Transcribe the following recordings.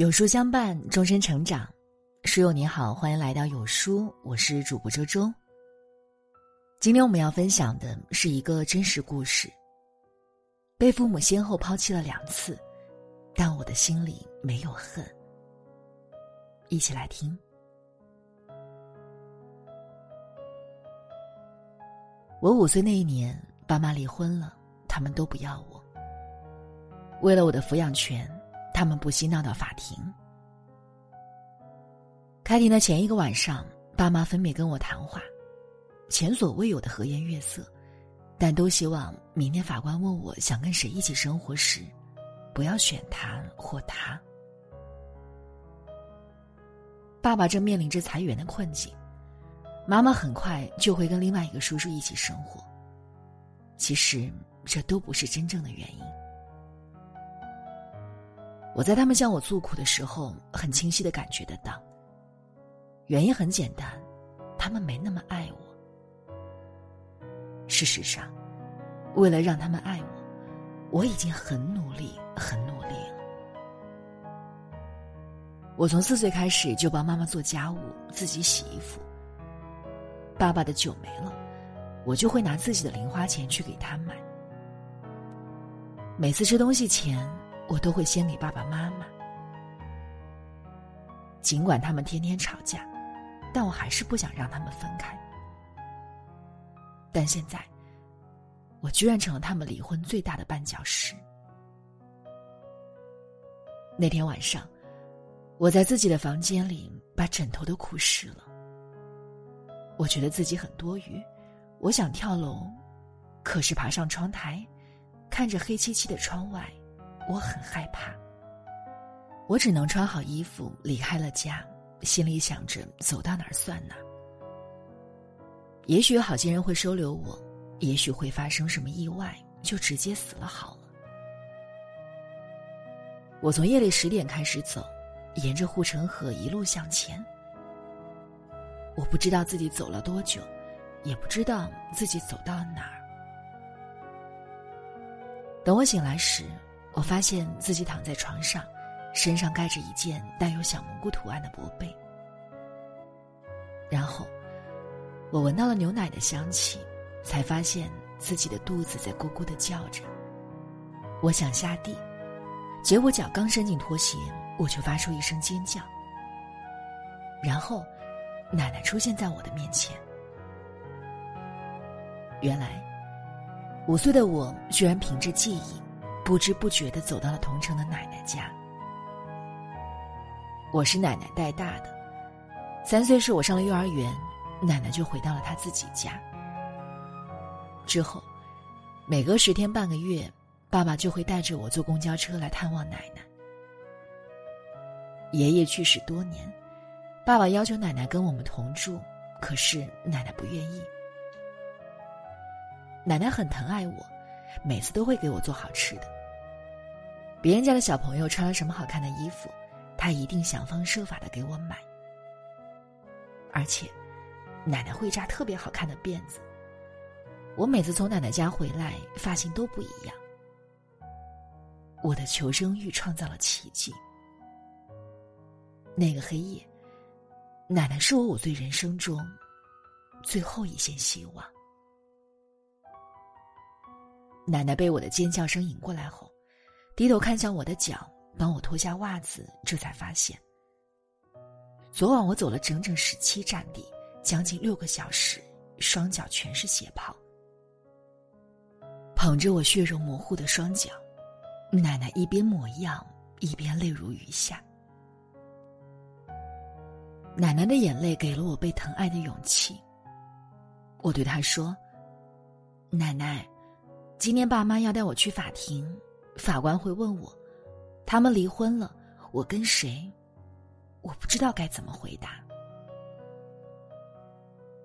有书相伴，终身成长。书友你好，欢迎来到有书，我是主播周周。今天我们要分享的是一个真实故事。被父母先后抛弃了两次，但我的心里没有恨。一起来听。我五岁那一年，爸妈离婚了，他们都不要我。为了我的抚养权。他们不惜闹到法庭。开庭的前一个晚上，爸妈分别跟我谈话，前所未有的和颜悦色，但都希望明天法官问我想跟谁一起生活时，不要选他或他。爸爸正面临着裁员的困境，妈妈很快就会跟另外一个叔叔一起生活。其实这都不是真正的原因。我在他们向我诉苦的时候，很清晰的感觉得到。原因很简单，他们没那么爱我。事实上，为了让他们爱我，我已经很努力，很努力了。我从四岁开始就帮妈妈做家务，自己洗衣服。爸爸的酒没了，我就会拿自己的零花钱去给他买。每次吃东西前。我都会先给爸爸妈妈，尽管他们天天吵架，但我还是不想让他们分开。但现在，我居然成了他们离婚最大的绊脚石。那天晚上，我在自己的房间里把枕头都哭湿了。我觉得自己很多余，我想跳楼，可是爬上窗台，看着黑漆漆的窗外。我很害怕，我只能穿好衣服离开了家，心里想着走到哪儿算哪儿。也许有好心人会收留我，也许会发生什么意外，就直接死了好了。我从夜里十点开始走，沿着护城河一路向前。我不知道自己走了多久，也不知道自己走到了哪儿。等我醒来时。我发现自己躺在床上，身上盖着一件带有小蘑菇图案的薄被。然后，我闻到了牛奶的香气，才发现自己的肚子在咕咕的叫着。我想下地，结果脚刚伸进拖鞋，我就发出一声尖叫。然后，奶奶出现在我的面前。原来，五岁的我居然凭着记忆。不知不觉的走到了同城的奶奶家。我是奶奶带大的，三岁时我上了幼儿园，奶奶就回到了她自己家。之后，每隔十天半个月，爸爸就会带着我坐公交车来探望奶奶。爷爷去世多年，爸爸要求奶奶跟我们同住，可是奶奶不愿意。奶奶很疼爱我。每次都会给我做好吃的。别人家的小朋友穿了什么好看的衣服，他一定想方设法的给我买。而且，奶奶会扎特别好看的辫子。我每次从奶奶家回来，发型都不一样。我的求生欲创造了奇迹。那个黑夜，奶奶是我五岁人生中最后一线希望。奶奶被我的尖叫声引过来后，低头看向我的脚，帮我脱下袜子，这才发现，昨晚我走了整整十七站地，将近六个小时，双脚全是血泡。捧着我血肉模糊的双脚，奶奶一边抹药，一边泪如雨下。奶奶的眼泪给了我被疼爱的勇气。我对她说：“奶奶。”今天爸妈要带我去法庭，法官会问我，他们离婚了，我跟谁？我不知道该怎么回答。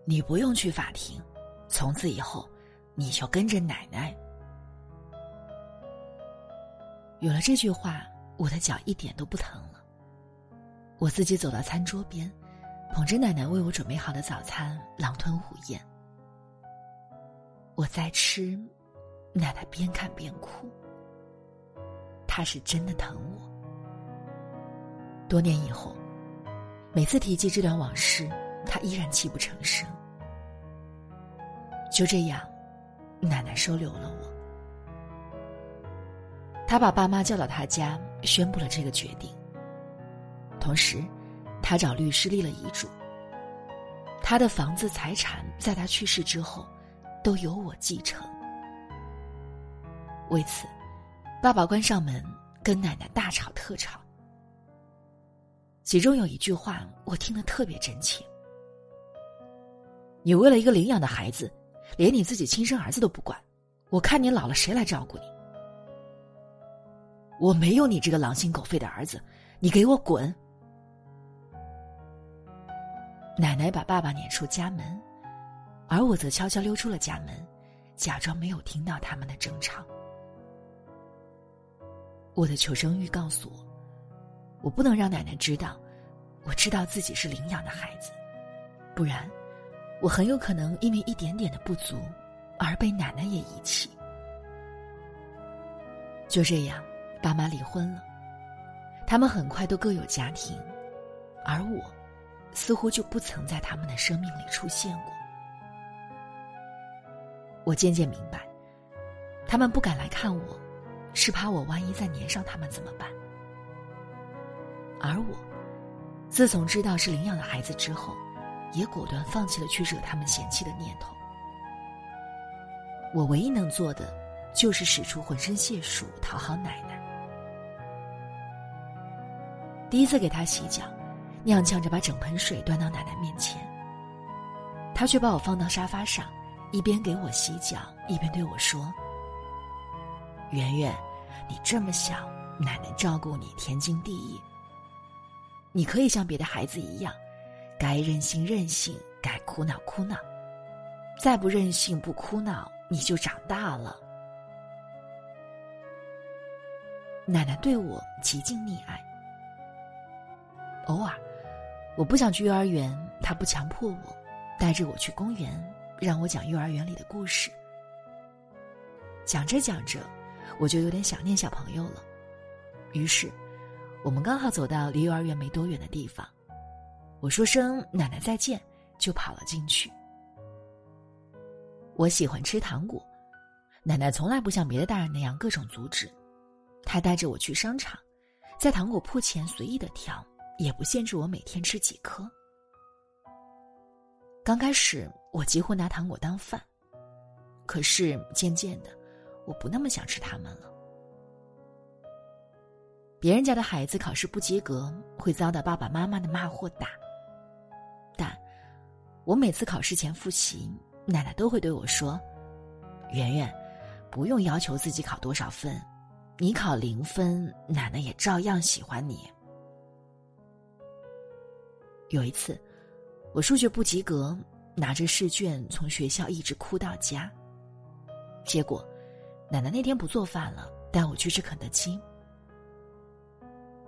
你不用去法庭，从此以后，你就跟着奶奶。有了这句话，我的脚一点都不疼了。我自己走到餐桌边，捧着奶奶为我准备好的早餐，狼吞虎咽。我在吃。奶奶边看边哭，他是真的疼我。多年以后，每次提及这段往事，他依然泣不成声。就这样，奶奶收留了我。他把爸妈叫到他家，宣布了这个决定。同时，他找律师立了遗嘱。他的房子财产在他去世之后，都由我继承。为此，爸爸关上门，跟奶奶大吵特吵。其中有一句话，我听得特别真切：“你为了一个领养的孩子，连你自己亲生儿子都不管，我看你老了谁来照顾你？”我没有你这个狼心狗肺的儿子，你给我滚！奶奶把爸爸撵出家门，而我则悄悄溜出了家门，假装没有听到他们的争吵。我的求生欲告诉我，我不能让奶奶知道，我知道自己是领养的孩子，不然，我很有可能因为一点点的不足，而被奶奶也遗弃。就这样。爸妈离婚了，他们很快都各有家庭，而我，似乎就不曾在他们的生命里出现过。我渐渐明白，他们不敢来看我，是怕我万一再粘上他们怎么办。而我，自从知道是领养的孩子之后，也果断放弃了去惹他们嫌弃的念头。我唯一能做的，就是使出浑身解数讨好奶奶。第一次给他洗脚，踉跄着把整盆水端到奶奶面前。他却把我放到沙发上，一边给我洗脚，一边对我说：“圆圆，你这么小，奶奶照顾你天经地义。你可以像别的孩子一样，该任性任性，该哭闹哭闹。再不任性不哭闹，你就长大了。”奶奶对我极尽溺爱。偶尔，我不想去幼儿园，他不强迫我，带着我去公园，让我讲幼儿园里的故事。讲着讲着，我就有点想念小朋友了。于是，我们刚好走到离幼儿园没多远的地方，我说声“奶奶再见”，就跑了进去。我喜欢吃糖果，奶奶从来不像别的大人那样各种阻止，她带着我去商场，在糖果铺前随意的挑。也不限制我每天吃几颗。刚开始我几乎拿糖果当饭，可是渐渐的，我不那么想吃它们了。别人家的孩子考试不及格，会遭到爸爸妈妈的骂或打，但我每次考试前复习，奶奶都会对我说：“圆圆，不用要求自己考多少分，你考零分，奶奶也照样喜欢你。”有一次，我数学不及格，拿着试卷从学校一直哭到家。结果，奶奶那天不做饭了，带我去吃肯德基。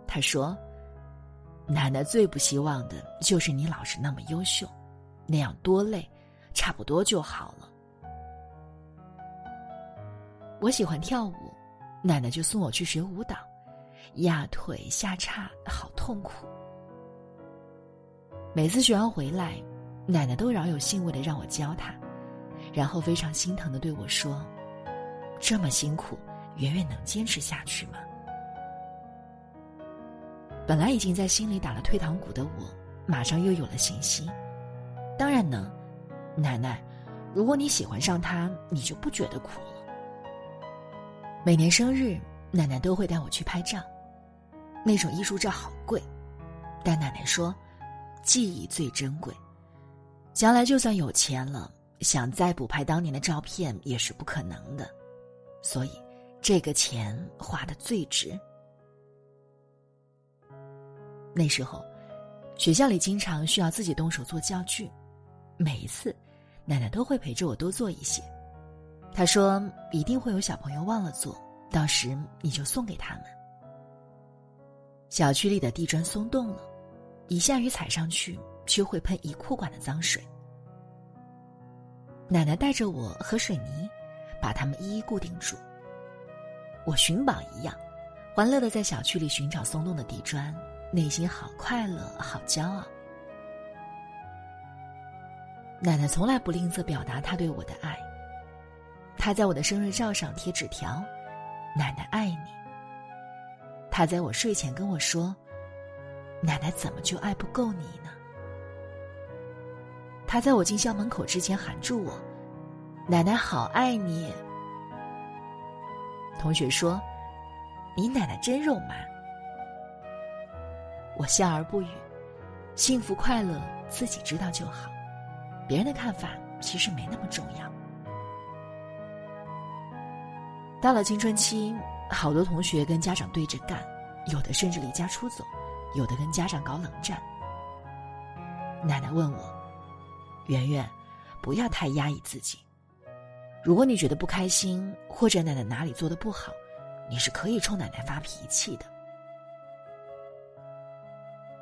她说：“奶奶最不希望的就是你老是那么优秀，那样多累，差不多就好了。”我喜欢跳舞，奶奶就送我去学舞蹈，压腿下叉，好痛苦。每次学完回来，奶奶都饶有兴味的让我教她，然后非常心疼的对我说：“这么辛苦，圆圆能坚持下去吗？”本来已经在心里打了退堂鼓的我，马上又有了信心。当然能，奶奶，如果你喜欢上他，你就不觉得苦了。每年生日，奶奶都会带我去拍照，那种艺术照好贵，但奶奶说。记忆最珍贵，将来就算有钱了，想再补拍当年的照片也是不可能的，所以这个钱花的最值。那时候，学校里经常需要自己动手做教具，每一次，奶奶都会陪着我多做一些。她说一定会有小朋友忘了做，到时你就送给他们。小区里的地砖松动了。一下雨踩上去，就会喷一裤管的脏水。奶奶带着我和水泥，把它们一一固定住。我寻宝一样，欢乐的在小区里寻找松动的地砖，内心好快乐，好骄傲。奶奶从来不吝啬表达她对我的爱。她在我的生日照上贴纸条：“奶奶爱你。”她在我睡前跟我说：“奶奶怎么就爱不够你呢？”她在我进校门口之前喊住我：“奶奶好爱你。”同学说：“你奶奶真肉麻。”我笑而不语，幸福快乐自己知道就好。别人的看法其实没那么重要。到了青春期，好多同学跟家长对着干，有的甚至离家出走，有的跟家长搞冷战。奶奶问我：“圆圆，不要太压抑自己。如果你觉得不开心，或者奶奶哪里做的不好，你是可以冲奶奶发脾气的。”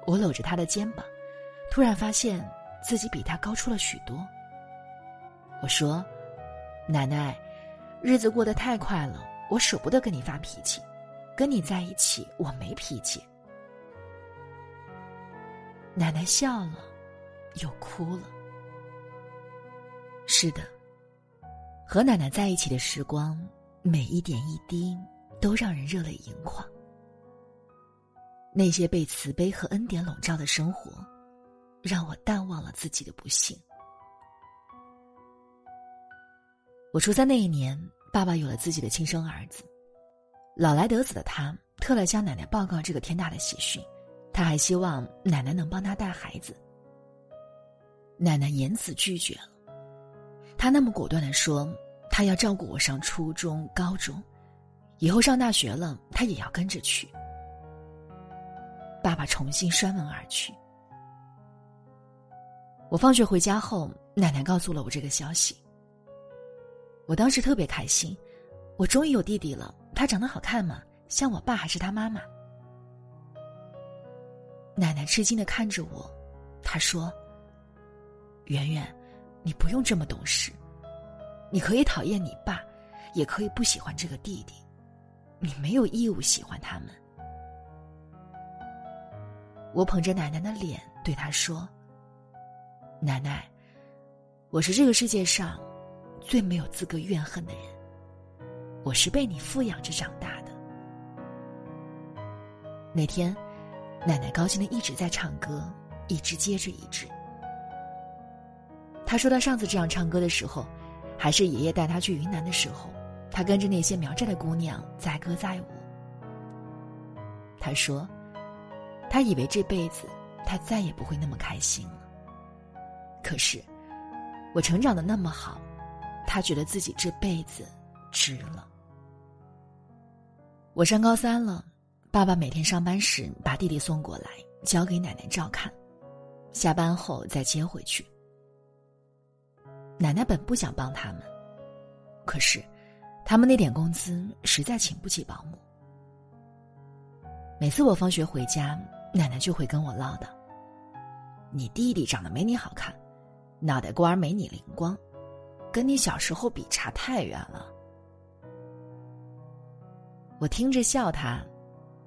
我搂着她的肩膀，突然发现。自己比他高出了许多。我说：“奶奶，日子过得太快了，我舍不得跟你发脾气。跟你在一起，我没脾气。”奶奶笑了，又哭了。是的，和奶奶在一起的时光，每一点一滴都让人热泪盈眶。那些被慈悲和恩典笼罩的生活。让我淡忘了自己的不幸。我初三那一年，爸爸有了自己的亲生儿子，老来得子的他，特来向奶奶报告这个天大的喜讯。他还希望奶奶能帮他带孩子。奶奶严词拒绝了，他那么果断地说，他要照顾我上初中、高中，以后上大学了，他也要跟着去。爸爸重新摔门而去。我放学回家后，奶奶告诉了我这个消息。我当时特别开心，我终于有弟弟了。他长得好看吗？像我爸还是他妈妈？奶奶吃惊的看着我，她说：“圆圆，你不用这么懂事，你可以讨厌你爸，也可以不喜欢这个弟弟，你没有义务喜欢他们。”我捧着奶奶的脸对她说。奶奶，我是这个世界上最没有资格怨恨的人。我是被你抚养着长大的。那天，奶奶高兴的一直在唱歌，一支接着一支。他说他上次这样唱歌的时候，还是爷爷带他去云南的时候，他跟着那些苗寨的姑娘载歌载舞。他说，他以为这辈子他再也不会那么开心了。可是，我成长的那么好，他觉得自己这辈子值了。我上高三了，爸爸每天上班时把弟弟送过来，交给奶奶照看，下班后再接回去。奶奶本不想帮他们，可是，他们那点工资实在请不起保姆。每次我放学回家，奶奶就会跟我唠叨：“你弟弟长得没你好看。”脑袋瓜没你灵光，跟你小时候比差太远了。我听着笑他，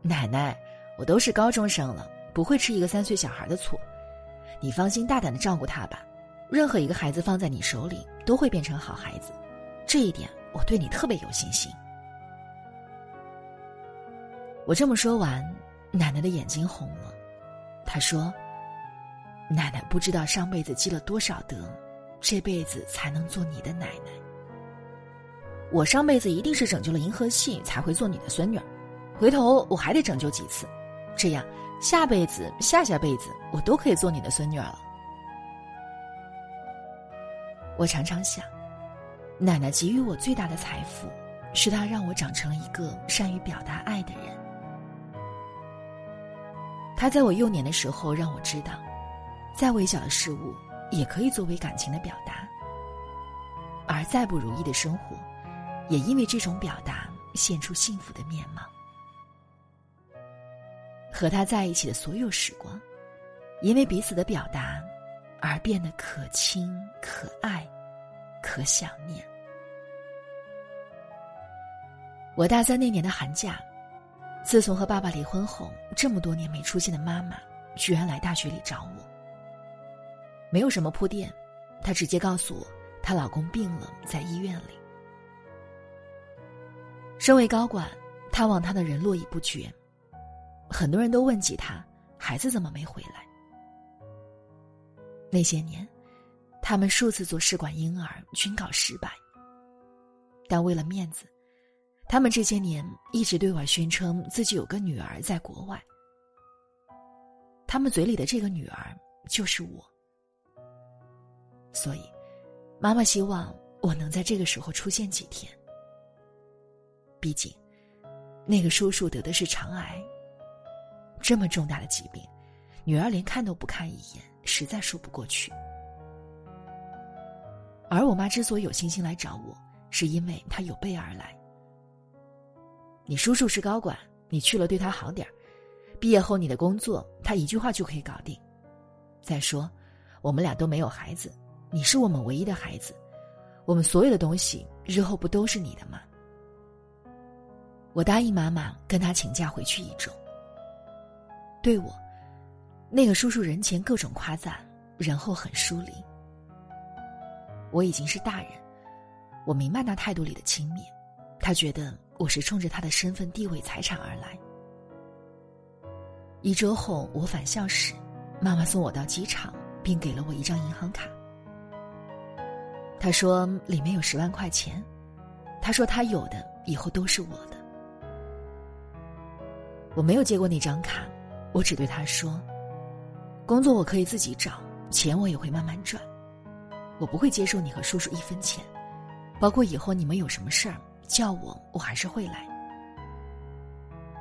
奶奶，我都是高中生了，不会吃一个三岁小孩的醋。你放心大胆的照顾他吧，任何一个孩子放在你手里都会变成好孩子，这一点我对你特别有信心。我这么说完，奶奶的眼睛红了，她说。奶奶不知道上辈子积了多少德，这辈子才能做你的奶奶。我上辈子一定是拯救了银河系，才会做你的孙女儿。回头我还得拯救几次，这样下辈子、下下辈子我都可以做你的孙女儿了。我常常想，奶奶给予我最大的财富，是她让我长成了一个善于表达爱的人。她在我幼年的时候让我知道。再微小的事物，也可以作为感情的表达；而再不如意的生活，也因为这种表达现出幸福的面貌。和他在一起的所有时光，因为彼此的表达，而变得可亲、可爱、可想念。我大三那年的寒假，自从和爸爸离婚后，这么多年没出现的妈妈，居然来大学里找我。没有什么铺垫，她直接告诉我，她老公病了，在医院里。身为高管，探望她的人络绎不绝，很多人都问起她，孩子怎么没回来？那些年，他们数次做试管婴儿，均告失败。但为了面子。他们这些年一直对外宣称自己有个女儿在国外，他们嘴里的这个女儿就是我，所以，妈妈希望我能在这个时候出现几天。毕竟，那个叔叔得的是肠癌，这么重大的疾病，女儿连看都不看一眼，实在说不过去。而我妈之所以有信心来找我，是因为她有备而来。你叔叔是高管，你去了对他好点儿。毕业后你的工作，他一句话就可以搞定。再说，我们俩都没有孩子，你是我们唯一的孩子，我们所有的东西日后不都是你的吗？我答应妈妈跟他请假回去一周。对我，那个叔叔人前各种夸赞，人后很疏离。我已经是大人，我明白那态度里的轻蔑，他觉得。我是冲着他的身份、地位、财产而来。一周后，我返校时，妈妈送我到机场，并给了我一张银行卡。他说里面有十万块钱，他说他有的以后都是我的。我没有接过那张卡，我只对他说：“工作我可以自己找，钱我也会慢慢赚，我不会接受你和叔叔一分钱，包括以后你们有什么事儿。”叫我，我还是会来。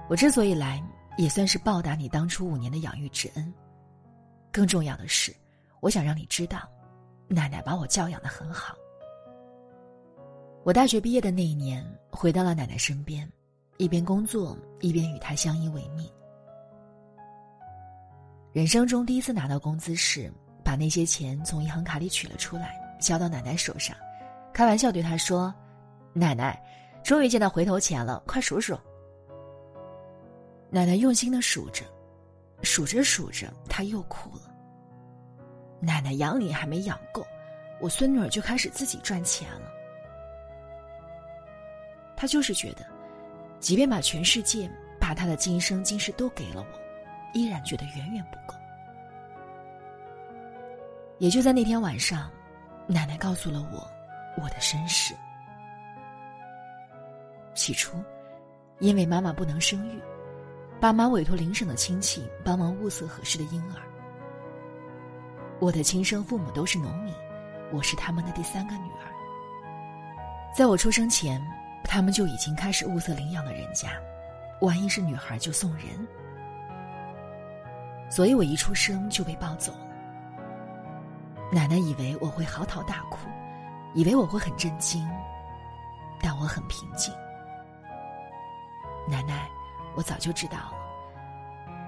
我之所以来，也算是报答你当初五年的养育之恩。更重要的是，我想让你知道，奶奶把我教养的很好。我大学毕业的那一年，回到了奶奶身边，一边工作，一边与她相依为命。人生中第一次拿到工资时，把那些钱从银行卡里取了出来，交到奶奶手上，开玩笑对她说。奶奶，终于见到回头钱了，快数数。奶奶用心的数着，数着数着，她又哭了。奶奶养你还没养够，我孙女儿就开始自己赚钱了。她就是觉得，即便把全世界、把她的今生今世都给了我，依然觉得远远不够。也就在那天晚上，奶奶告诉了我我的身世。起初，因为妈妈不能生育，爸妈委托邻省的亲戚帮忙物色合适的婴儿。我的亲生父母都是农民，我是他们的第三个女儿。在我出生前，他们就已经开始物色领养的人家，万一是女孩就送人。所以我一出生就被抱走了。奶奶以为我会嚎啕大哭，以为我会很震惊，但我很平静。奶奶，我早就知道了。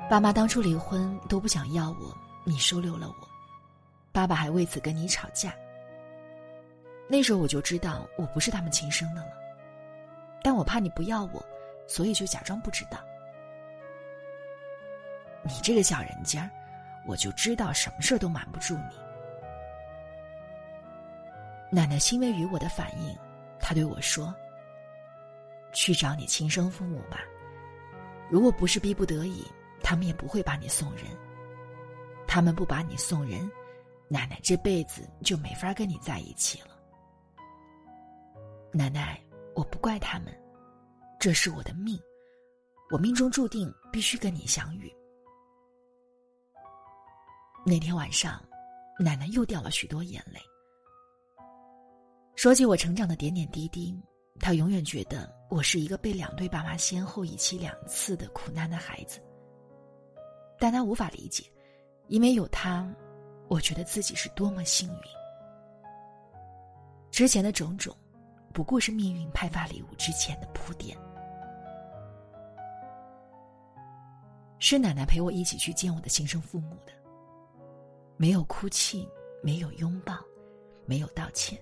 爸妈当初离婚都不想要我，你收留了我，爸爸还为此跟你吵架。那时候我就知道我不是他们亲生的了，但我怕你不要我，所以就假装不知道。你这个小人家，我就知道什么事都瞒不住你。奶奶欣慰于我的反应，她对我说。去找你亲生父母吧，如果不是逼不得已，他们也不会把你送人。他们不把你送人，奶奶这辈子就没法跟你在一起了。奶奶，我不怪他们，这是我的命，我命中注定必须跟你相遇。那天晚上，奶奶又掉了许多眼泪，说起我成长的点点滴滴。他永远觉得我是一个被两对爸妈先后遗弃两次的苦难的孩子，但她无法理解，因为有他，我觉得自己是多么幸运。之前的种种，不过是命运派发礼物之前的铺垫。是奶奶陪我一起去见我的亲生父母的，没有哭泣，没有拥抱，没有道歉。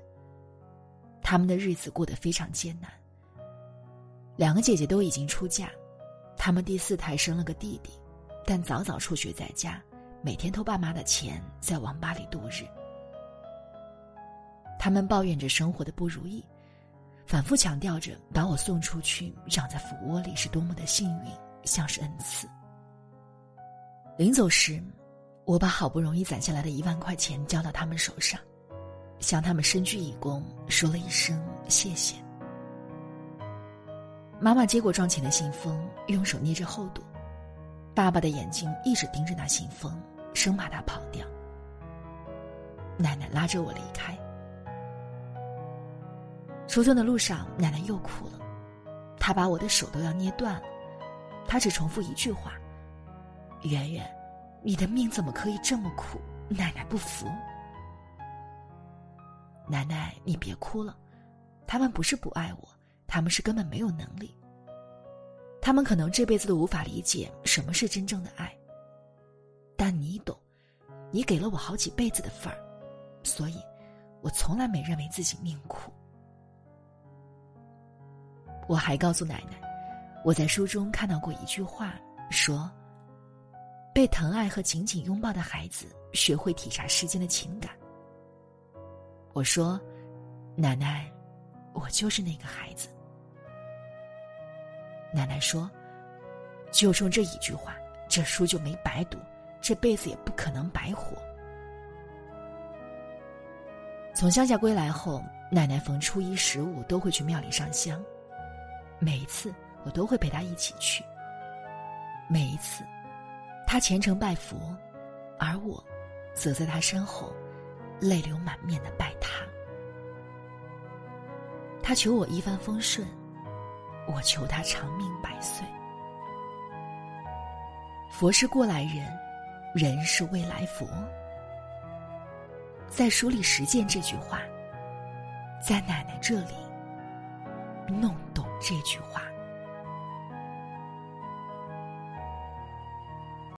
他们的日子过得非常艰难。两个姐姐都已经出嫁，他们第四胎生了个弟弟，但早早辍学在家，每天偷爸妈的钱在网吧里度日。他们抱怨着生活的不如意，反复强调着把我送出去长在蜂窝里是多么的幸运，像是恩赐。临走时，我把好不容易攒下来的一万块钱交到他们手上，向他们深鞠一躬，说了一声谢谢。妈妈接过装钱的信封，用手捏着厚度，爸爸的眼睛一直盯着那信封，生怕它跑掉。奶奶拉着我离开。出村的路上，奶奶又哭了，她把我的手都要捏断了。她只重复一句话：“圆圆，你的命怎么可以这么苦？”奶奶不服。奶奶，你别哭了，他们不是不爱我，他们是根本没有能力。他们可能这辈子都无法理解什么是真正的爱。但你懂，你给了我好几辈子的份儿，所以，我从来没认为自己命苦。我还告诉奶奶，我在书中看到过一句话，说：“被疼爱和紧紧拥抱的孩子，学会体察世间的情感。”我说：“奶奶，我就是那个孩子。”奶奶说：“就冲这一句话，这书就没白读，这辈子也不可能白活。”从乡下归来后，奶奶逢初一、十五都会去庙里上香。每一次，我都会陪她一起去。每一次，他虔诚拜佛，而我，则在他身后，泪流满面的拜他。他求我一帆风顺，我求他长命百岁。佛是过来人，人是未来佛。在书里实践这句话，在奶奶这里。弄懂这句话。